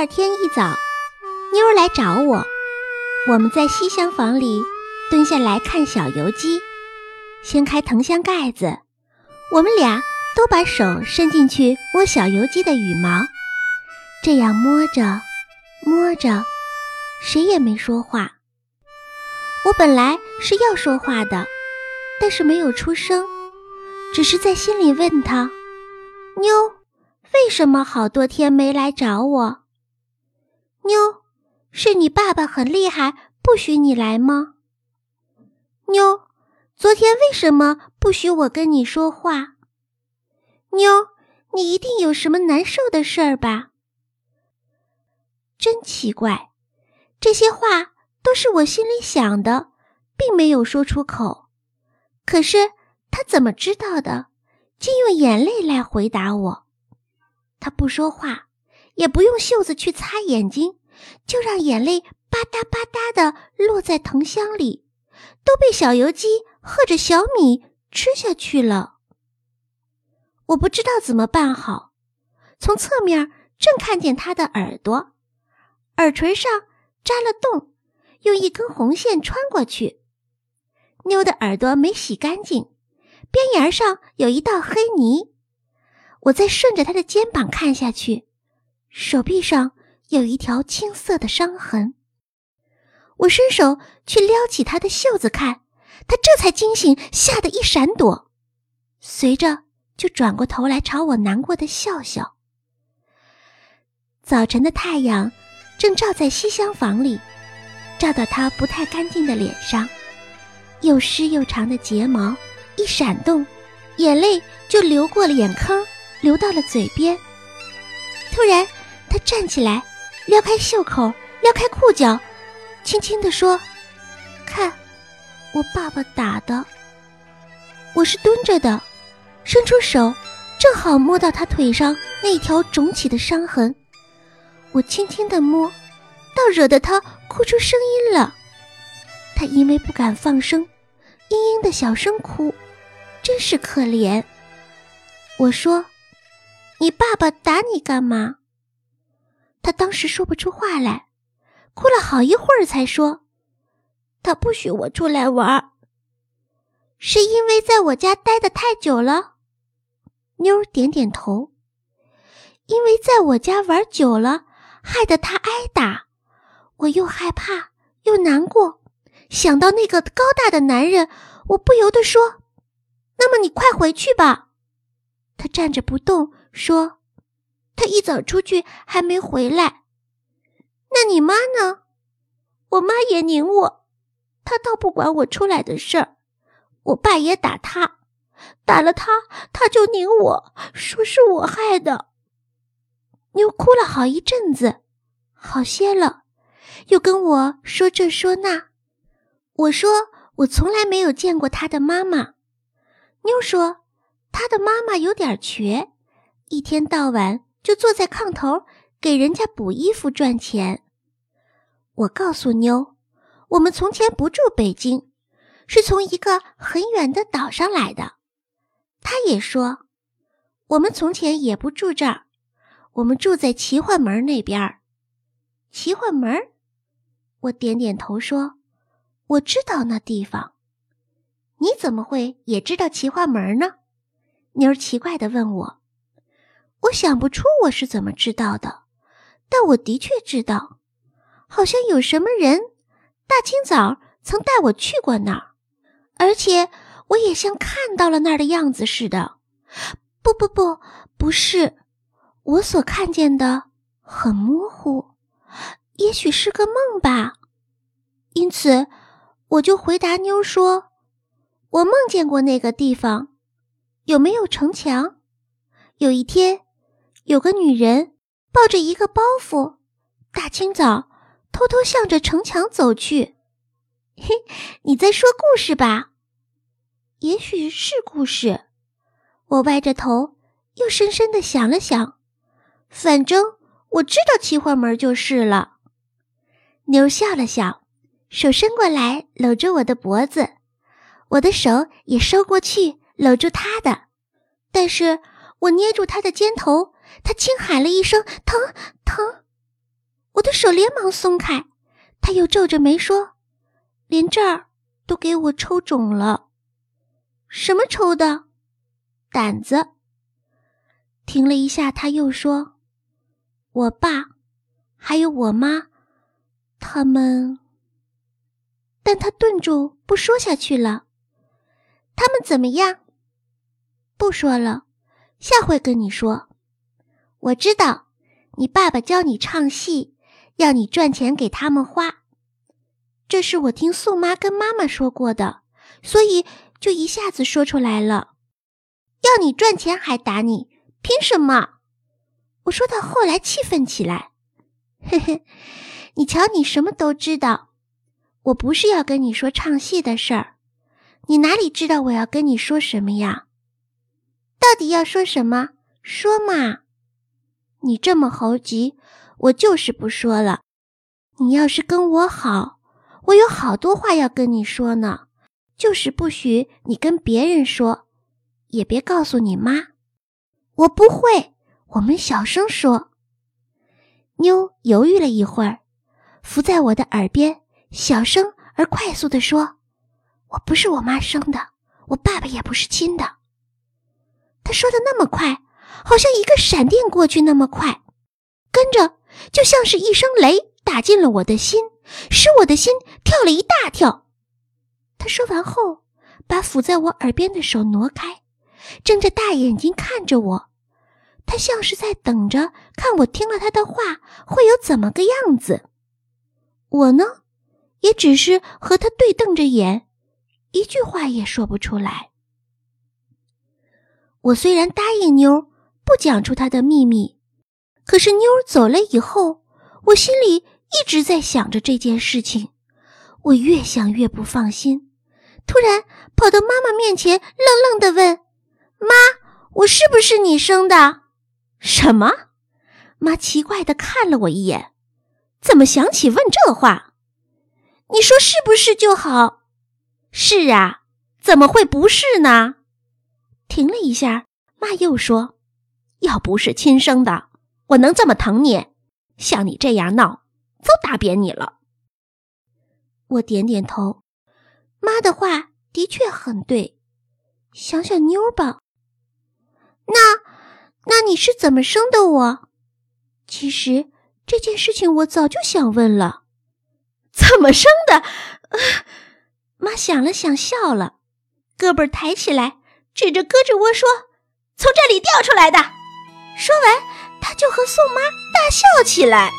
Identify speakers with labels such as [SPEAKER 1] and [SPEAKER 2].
[SPEAKER 1] 第二天一早，妞儿来找我，我们在西厢房里蹲下来看小油鸡。掀开藤箱盖子，我们俩都把手伸进去摸小油鸡的羽毛，这样摸着摸着，谁也没说话。我本来是要说话的，但是没有出声，只是在心里问他：“妞，为什么好多天没来找我？”妞，是你爸爸很厉害，不许你来吗？妞。昨天为什么不许我跟你说话？妞，你一定有什么难受的事儿吧？真奇怪，这些话都是我心里想的，并没有说出口。可是他怎么知道的？竟用眼泪来回答我。他不说话，也不用袖子去擦眼睛，就让眼泪吧嗒吧嗒的落在藤箱里，都被小油鸡。喝着小米吃下去了，我不知道怎么办好。从侧面正看见他的耳朵，耳垂上扎了洞，用一根红线穿过去。妞的耳朵没洗干净，边沿上有一道黑泥。我再顺着他的肩膀看下去，手臂上有一条青色的伤痕。我伸手去撩起他的袖子看。他这才惊醒，吓得一闪躲，随着就转过头来朝我难过的笑笑。早晨的太阳正照在西厢房里，照到他不太干净的脸上，又湿又长的睫毛一闪动，眼泪就流过了眼坑，流到了嘴边。突然，他站起来，撩开袖口，撩开裤脚，轻轻地说：“看。”我爸爸打的，我是蹲着的，伸出手，正好摸到他腿上那条肿起的伤痕。我轻轻的摸，倒惹得他哭出声音了。他因为不敢放声，嘤嘤的小声哭，真是可怜。我说：“你爸爸打你干嘛？”他当时说不出话来，哭了好一会儿才说。他不许我出来玩，是因为在我家待的太久了。妞儿点点头，因为在我家玩久了，害得他挨打，我又害怕又难过。想到那个高大的男人，我不由得说：“那么你快回去吧。”他站着不动，说：“他一早出去还没回来。”那你妈呢？我妈也拧我。他倒不管我出来的事儿，我爸也打他，打了他，他就拧我说是我害的。妞哭了好一阵子，好些了，又跟我说这说那。我说我从来没有见过他的妈妈。妞说他的妈妈有点瘸，一天到晚就坐在炕头给人家补衣服赚钱。我告诉妞。我们从前不住北京，是从一个很远的岛上来的。他也说，我们从前也不住这儿，我们住在奇幻门那边儿。奇幻门，我点点头说：“我知道那地方。”你怎么会也知道奇幻门呢？妞奇怪的问我。我想不出我是怎么知道的，但我的确知道，好像有什么人。大清早曾带我去过那儿，而且我也像看到了那儿的样子似的。不不不，不是，我所看见的很模糊，也许是个梦吧。因此，我就回答妞说：“我梦见过那个地方，有没有城墙？有一天，有个女人抱着一个包袱，大清早。”偷偷向着城墙走去，嘿，你在说故事吧？也许是故事。我歪着头，又深深的想了想，反正我知道奇幻门就是了。妞笑了笑，手伸过来搂着我的脖子，我的手也收过去搂住她的，但是我捏住她的肩头，他轻喊了一声“疼疼”。我的手连忙松开，他又皱着眉说：“连这儿都给我抽肿了。”什么抽的？胆子。停了一下，他又说：“我爸，还有我妈，他们……”但他顿住，不说下去了。他们怎么样？不说了，下回跟你说。我知道，你爸爸教你唱戏，要你赚钱给他们花。这是我听宋妈跟妈妈说过的，所以。就一下子说出来了，要你赚钱还打你，凭什么？我说到后来气愤起来，嘿嘿，你瞧你什么都知道，我不是要跟你说唱戏的事儿，你哪里知道我要跟你说什么呀？到底要说什么？说嘛！你这么猴急，我就是不说了。你要是跟我好，我有好多话要跟你说呢。就是不许你跟别人说，也别告诉你妈。我不会，我们小声说。妞犹豫了一会儿，伏在我的耳边，小声而快速地说：“我不是我妈生的，我爸爸也不是亲的。”他说的那么快，好像一个闪电过去那么快，跟着就像是一声雷打进了我的心，使我的心跳了一大跳。他说完后，把抚在我耳边的手挪开，睁着大眼睛看着我。他像是在等着看我听了他的话会有怎么个样子。我呢，也只是和他对瞪着眼，一句话也说不出来。我虽然答应妞不讲出他的秘密，可是妞走了以后，我心里一直在想着这件事情。我越想越不放心。突然跑到妈妈面前，愣愣的问：“妈，我是不是你生的？”“
[SPEAKER 2] 什么？”
[SPEAKER 1] 妈奇怪的看了我一眼，“怎么想起问这话？你说是不是就好？”“
[SPEAKER 2] 是啊，怎么会不是呢？”
[SPEAKER 1] 停了一下，妈又说：“
[SPEAKER 2] 要不是亲生的，我能这么疼你？像你这样闹，都打扁你了。”
[SPEAKER 1] 我点点头。妈的话的确很对，想想妞吧。那，那你是怎么生的我？其实这件事情我早就想问了。
[SPEAKER 2] 怎么生的？
[SPEAKER 1] 妈想了想，笑了，胳膊抬起来，指着胳肢窝说：“从这里掉出来的。”说完，他就和宋妈大笑起来。